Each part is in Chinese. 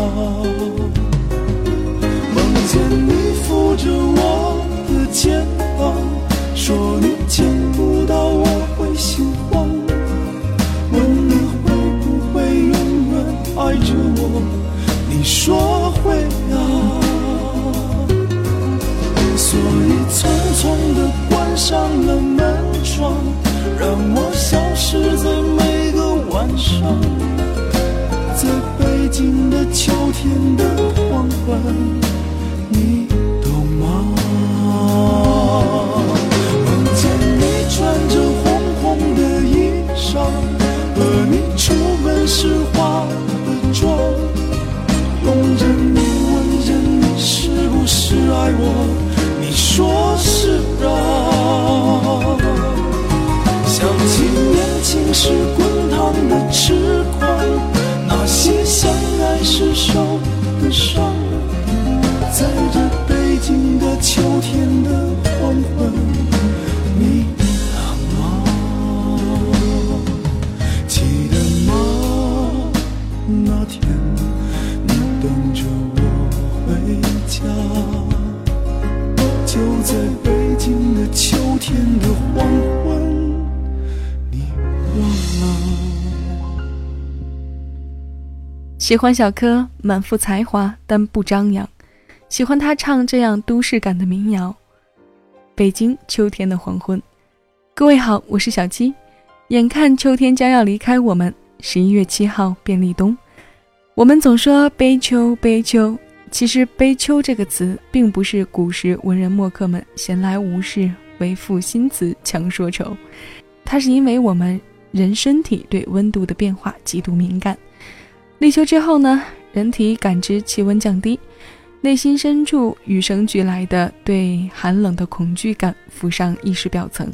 梦是。喜欢小柯满腹才华，但不张扬。喜欢他唱这样都市感的民谣。北京秋天的黄昏，各位好，我是小七。眼看秋天将要离开我们，十一月七号便立冬。我们总说悲秋悲秋，其实悲秋这个词并不是古时文人墨客们闲来无事为赋新词强说愁，它是因为我们人身体对温度的变化极度敏感。立秋之后呢，人体感知气温降低，内心深处与生俱来的对寒冷的恐惧感浮上意识表层，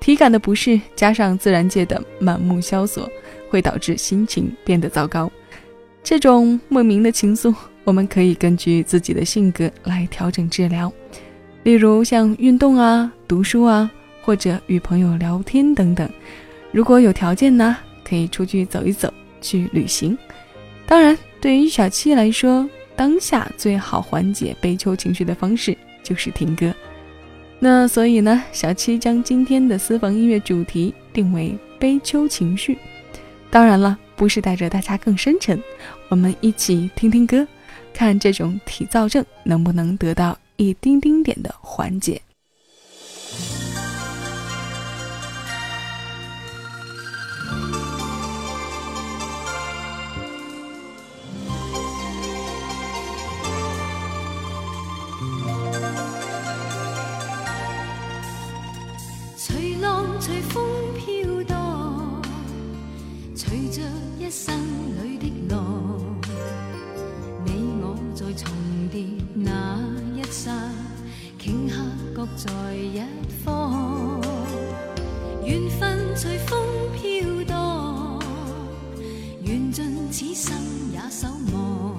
体感的不适加上自然界的满目萧索，会导致心情变得糟糕。这种莫名的情愫，我们可以根据自己的性格来调整治疗，例如像运动啊、读书啊，或者与朋友聊天等等。如果有条件呢，可以出去走一走，去旅行。当然，对于小七来说，当下最好缓解悲秋情绪的方式就是听歌。那所以呢，小七将今天的私房音乐主题定为悲秋情绪。当然了，不是带着大家更深沉，我们一起听听歌，看这种体躁症能不能得到一丁丁点的缓解。各在一方。缘分随风飘荡，缘尽此生也守望。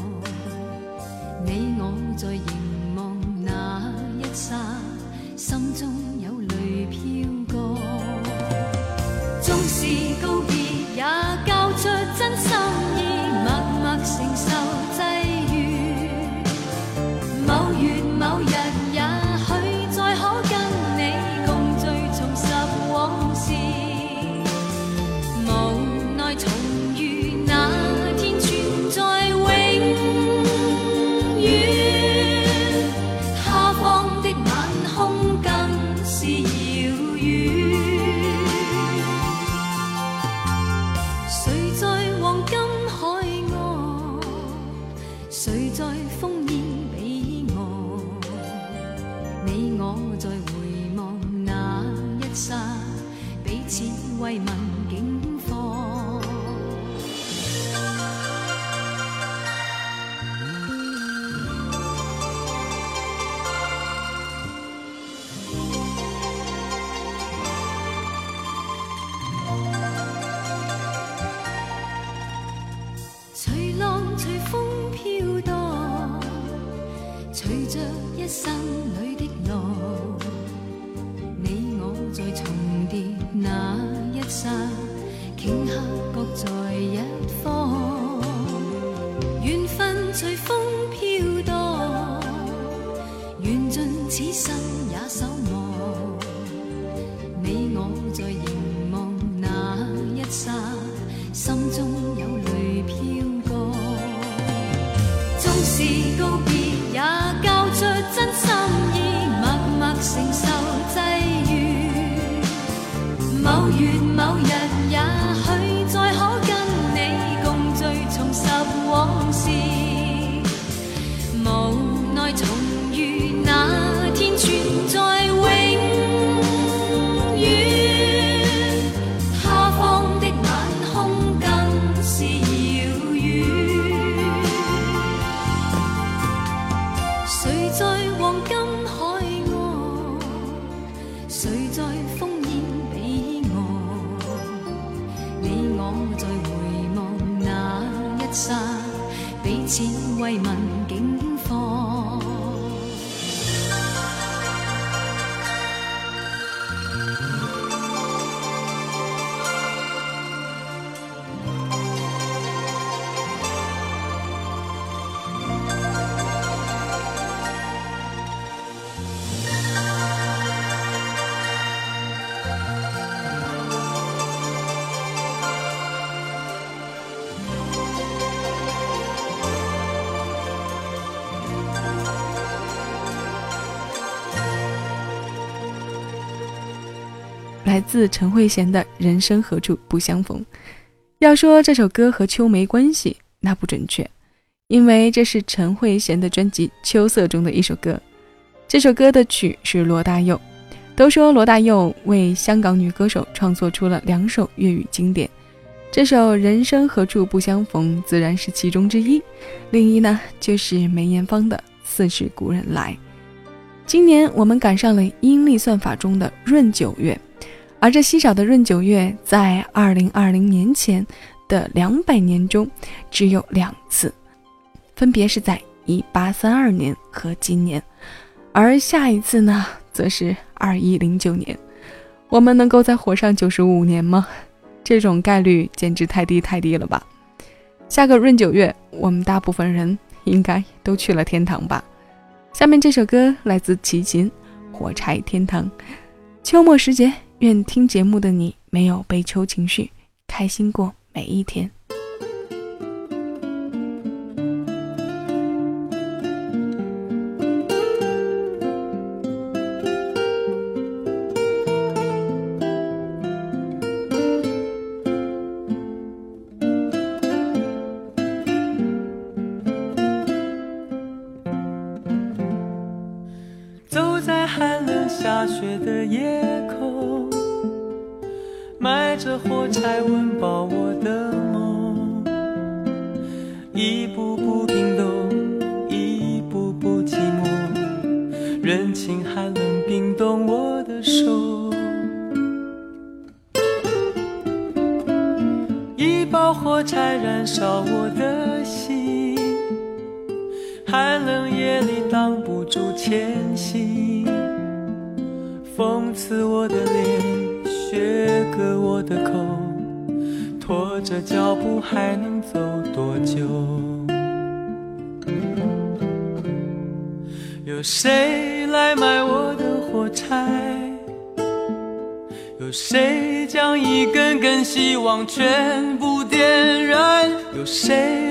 你我在凝望那一刹，心中有泪飘来自陈慧娴的《人生何处不相逢》。要说这首歌和秋没关系，那不准确，因为这是陈慧娴的专辑《秋色》中的一首歌。这首歌的曲是罗大佑。都说罗大佑为香港女歌手创作出了两首粤语经典，这首《人生何处不相逢》自然是其中之一。另一呢，就是梅艳芳的《似是故人来》。今年我们赶上了阴历算法中的闰九月。而这稀少的闰九月，在二零二零年前的两百年中，只有两次，分别是在一八三二年和今年，而下一次呢，则是二一零九年。我们能够再活上九十五年吗？这种概率简直太低太低了吧！下个闰九月，我们大部分人应该都去了天堂吧。下面这首歌来自齐秦，《火柴天堂》，秋末时节。愿听节目的你没有悲秋情绪，开心过每一天。前行。风刺我的脸，雪割我的口，拖着脚步还能走多久？有谁来买我的火柴？有谁将一根根希望全部点燃？有谁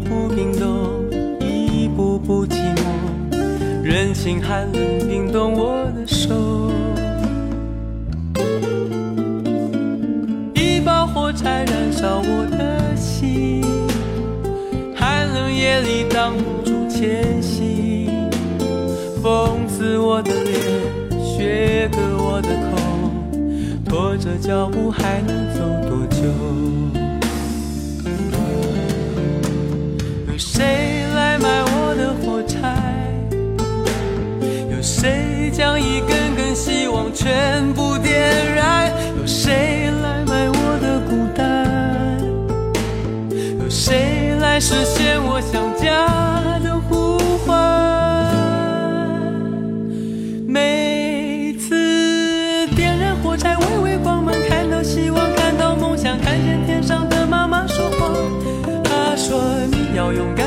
步冰冻，一步步寂寞，任性寒冷冰冻我的手。一把火柴燃烧我的心，寒冷夜里挡不住前行，风刺我的脸，雪割我的口。拖着脚步还能走多久？谁来买我的火柴？有谁将一根根希望全部点燃？有谁来买我的孤单？有谁来实现我想家的呼唤？每次点燃火柴，微微光芒，看到希望，看到梦想，看见天上的妈妈说话。她说：“你要勇敢，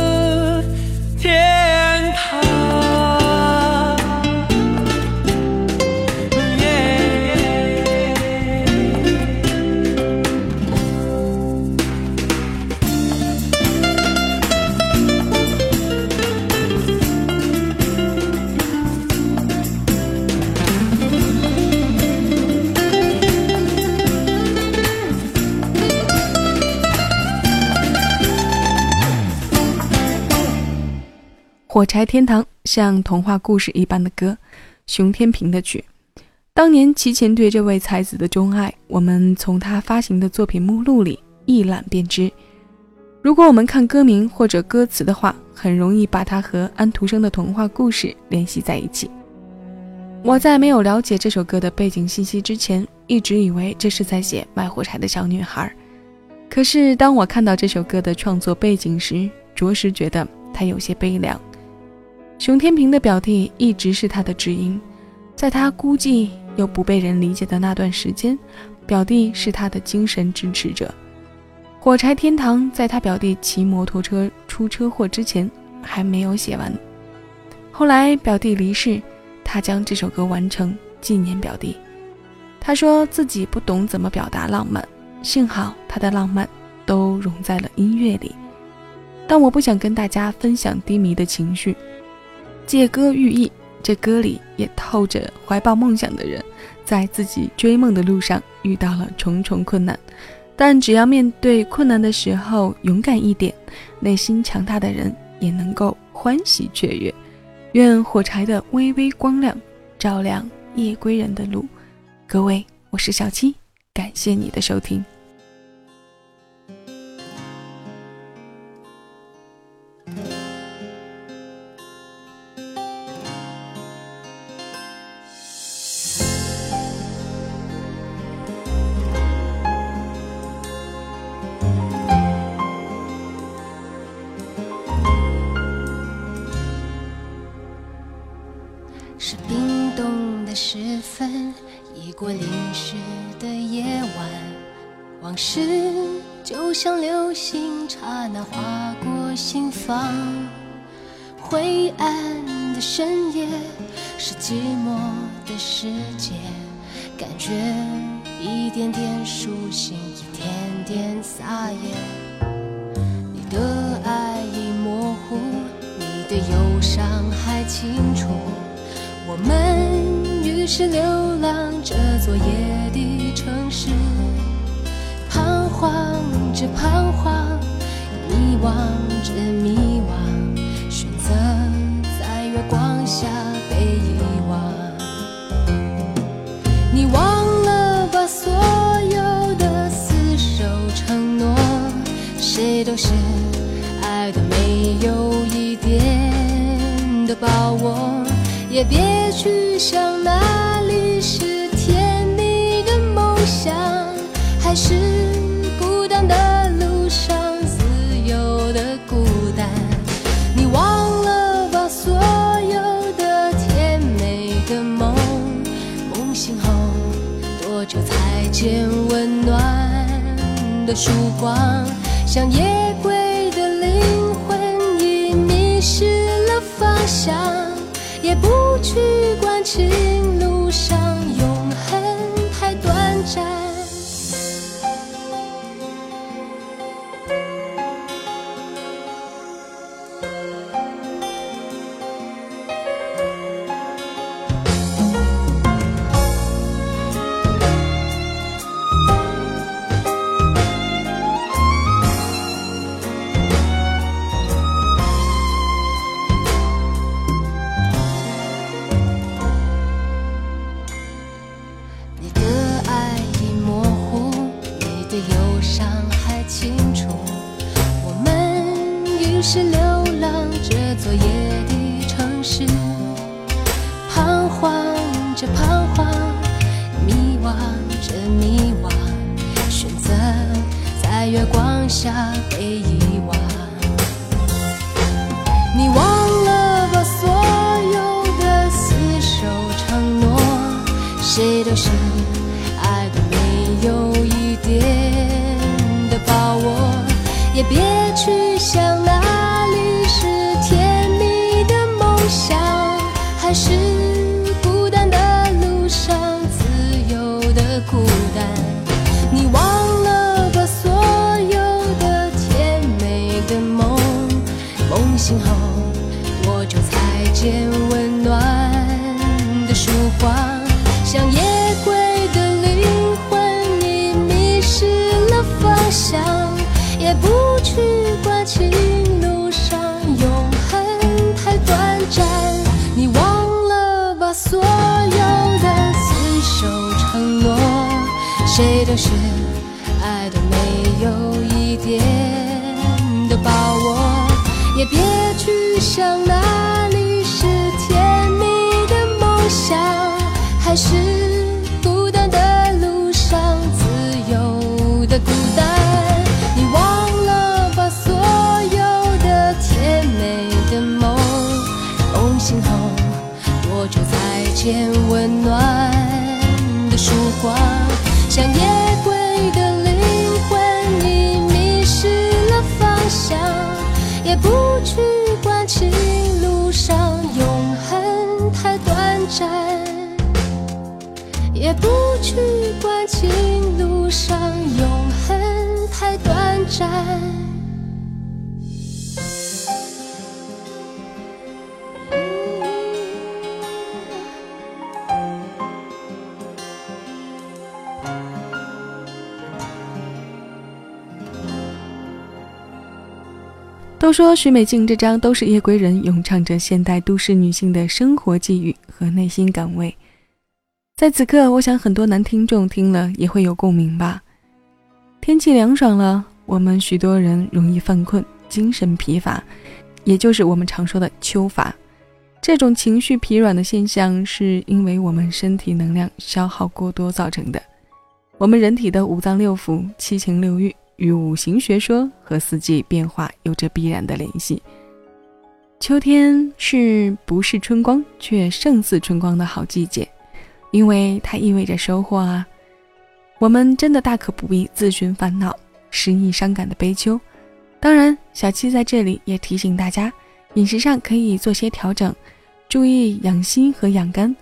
火柴天堂像童话故事一般的歌，熊天平的曲。当年齐秦对这位才子的钟爱，我们从他发行的作品目录里一览便知。如果我们看歌名或者歌词的话，很容易把它和安徒生的童话故事联系在一起。我在没有了解这首歌的背景信息之前，一直以为这是在写卖火柴的小女孩。可是当我看到这首歌的创作背景时，着实觉得它有些悲凉。熊天平的表弟一直是他的知音，在他孤寂又不被人理解的那段时间，表弟是他的精神支持者。火柴天堂在他表弟骑摩托车出车祸之前还没有写完，后来表弟离世，他将这首歌完成纪念表弟。他说自己不懂怎么表达浪漫，幸好他的浪漫都融在了音乐里。但我不想跟大家分享低迷的情绪。借歌寓意，这歌里也透着怀抱梦想的人，在自己追梦的路上遇到了重重困难，但只要面对困难的时候勇敢一点，内心强大的人也能够欢喜雀跃。愿火柴的微微光亮照亮夜归人的路。各位，我是小七，感谢你的收听。刹那划过心房。灰暗的深夜，是寂寞的世界，感觉一点点苏醒，一点点撒野。你的爱已模糊，你的忧伤还清楚。我们于是流浪这座夜的城市，彷徨着彷徨，望着迷惘，选择在月光下被遗忘。你忘了吧，所有的厮守承诺，谁都是爱的没有一点的把握。也别去想哪里是甜蜜的梦想，还是孤单的的曙光，像夜归的灵魂已迷失了方向，也不去管情忧伤还清楚。我们于是流浪这座夜的城市，彷徨着彷徨，迷惘着迷惘，选择在月光下被遗忘。你忘了吧所有的厮守承诺，谁都是别去想哪里是甜蜜的梦想，还是孤单的路上自由的孤单。你忘了吧所有的甜美的梦。梦醒后，我就才见温暖的曙光，像夜归的灵魂已迷失了方向，也不去管情路上永恒太短暂。你忘了吧所有的厮守承诺，谁都是爱的没有一点的把握。也别去想哪里是甜蜜的梦想，还是孤单的路上自由的孤单。再见温暖的曙光，像夜归的灵魂已迷失了方向。也不去管情路上永恒太短暂，也不去管情路上永恒太短暂。都说许美静这张都是夜归人，咏唱着现代都市女性的生活际遇和内心感味。在此刻，我想很多男听众听了也会有共鸣吧。天气凉爽了，我们许多人容易犯困、精神疲乏，也就是我们常说的秋乏。这种情绪疲软的现象，是因为我们身体能量消耗过多造成的。我们人体的五脏六腑、七情六欲。与五行学说和四季变化有着必然的联系。秋天是不是春光却胜似春光的好季节？因为它意味着收获啊！我们真的大可不必自寻烦恼、失意伤感的悲秋。当然，小七在这里也提醒大家，饮食上可以做些调整，注意养心和养肝。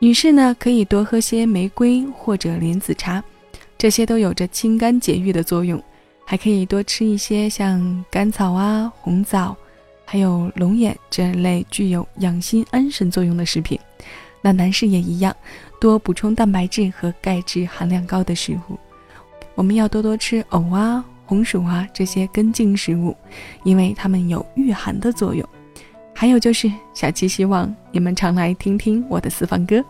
女士呢，可以多喝些玫瑰或者莲子茶，这些都有着清肝解郁的作用。还可以多吃一些像甘草啊、红枣，还有龙眼这类具有养心安神作用的食品。那男士也一样，多补充蛋白质和钙质含量高的食物。我们要多多吃藕啊、红薯啊这些根茎食物，因为它们有御寒的作用。还有就是，小七希望你们常来听听我的私房歌，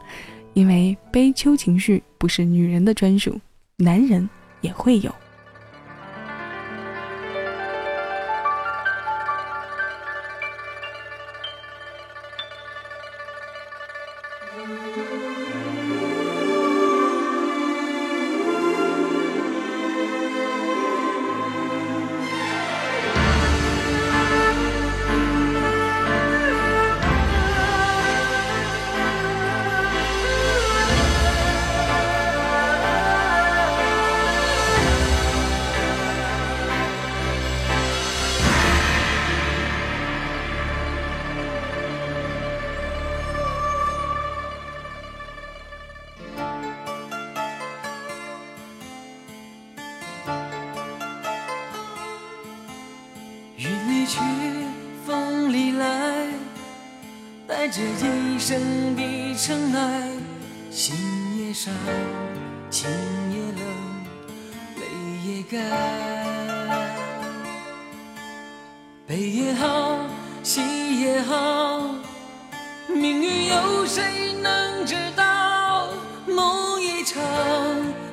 因为悲秋情绪不是女人的专属，男人也会有。うん。又有谁能知道？梦一场，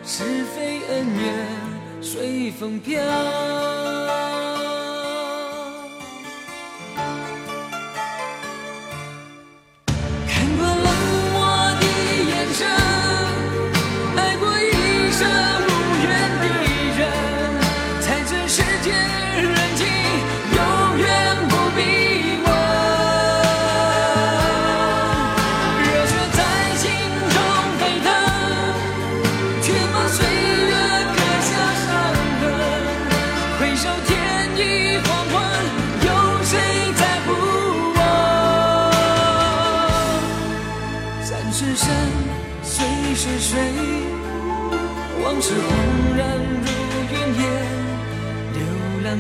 是非恩怨随风飘。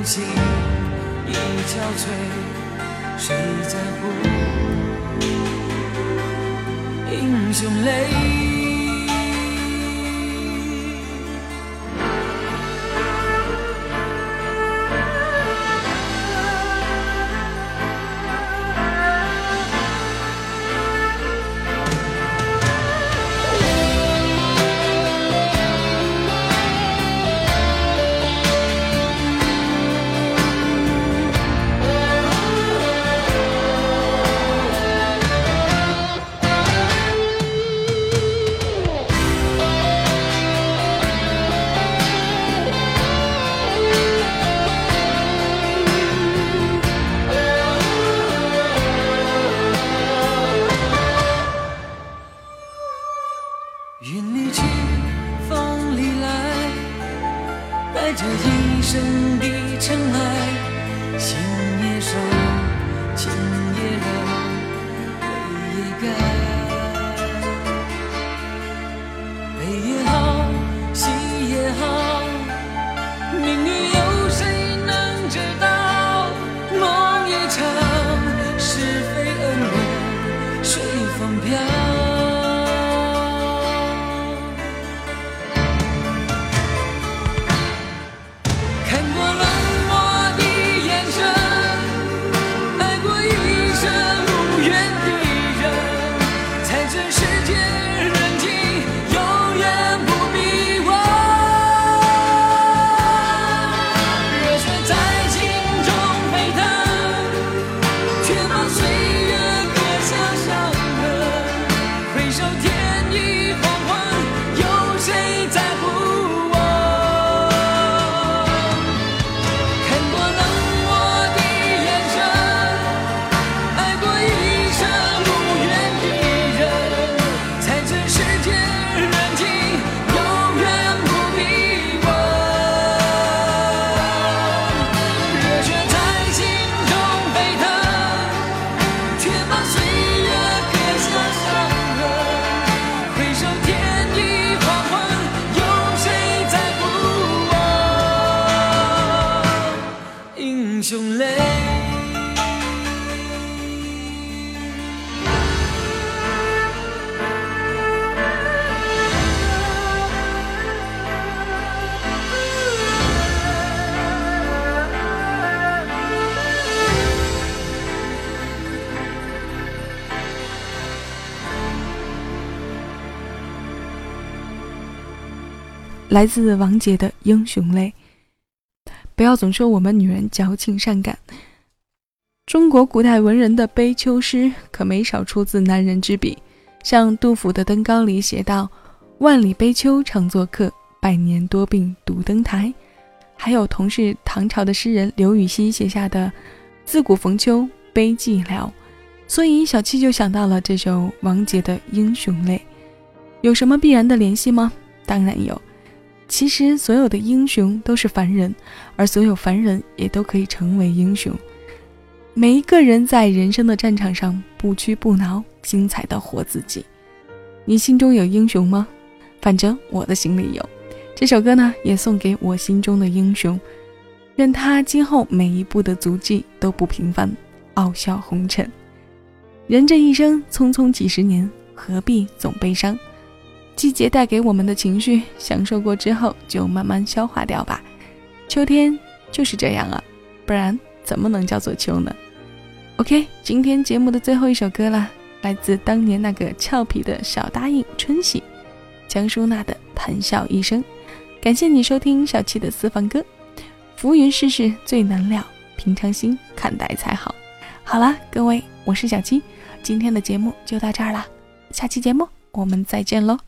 心已憔悴，谁在乎英雄泪？来自王杰的《英雄泪》。不要总说我们女人矫情善感，中国古代文人的悲秋诗可没少出自男人之笔。像杜甫的《登高》里写道：“万里悲秋常作客，百年多病独登台。”还有同是唐朝的诗人刘禹锡写下的“自古逢秋悲寂寥”。所以小七就想到了这首王杰的《英雄泪》。有什么必然的联系吗？当然有。其实，所有的英雄都是凡人，而所有凡人也都可以成为英雄。每一个人在人生的战场上不屈不挠，精彩的活自己。你心中有英雄吗？反正我的心里有。这首歌呢，也送给我心中的英雄，愿他今后每一步的足迹都不平凡，傲笑红尘。人这一生匆匆几十年，何必总悲伤？季节带给我们的情绪，享受过之后就慢慢消化掉吧。秋天就是这样啊，不然怎么能叫做秋呢？OK，今天节目的最后一首歌了，来自当年那个俏皮的小答应春喜，江淑娜的《谈笑一生》。感谢你收听小七的私房歌。浮云世事最难料，平常心看待才好。好了，各位，我是小七。今天的节目就到这儿了，下期节目我们再见喽。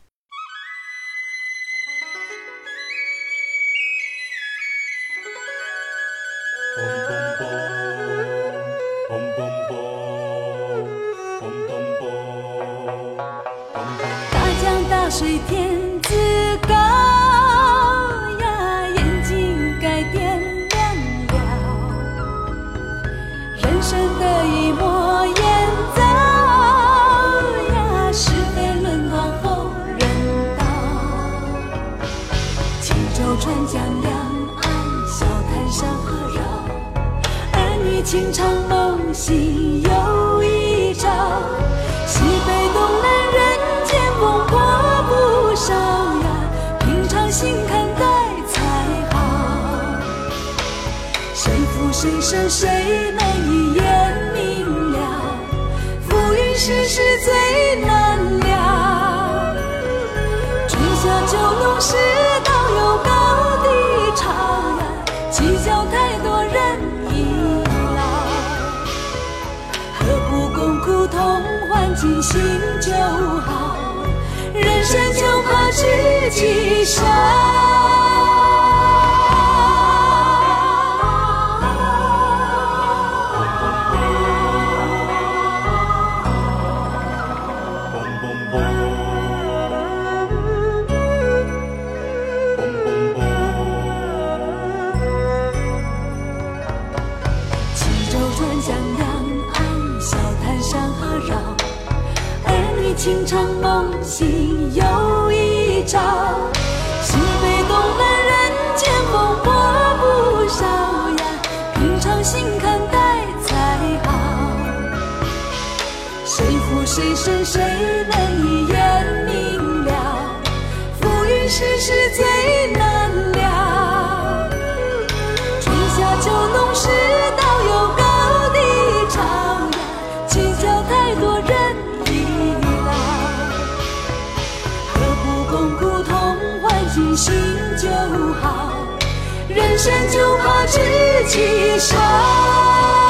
两岸，小滩山河绕，儿女情长梦醒又一朝。西北东南人间风波不少呀，平常心看待才好。谁负谁胜谁心，就好。人生就怕知己少。情长梦醒又一朝。是非东南人间风波不少呀，平常心看待才好。谁负谁胜谁能就好。人生就怕自己少。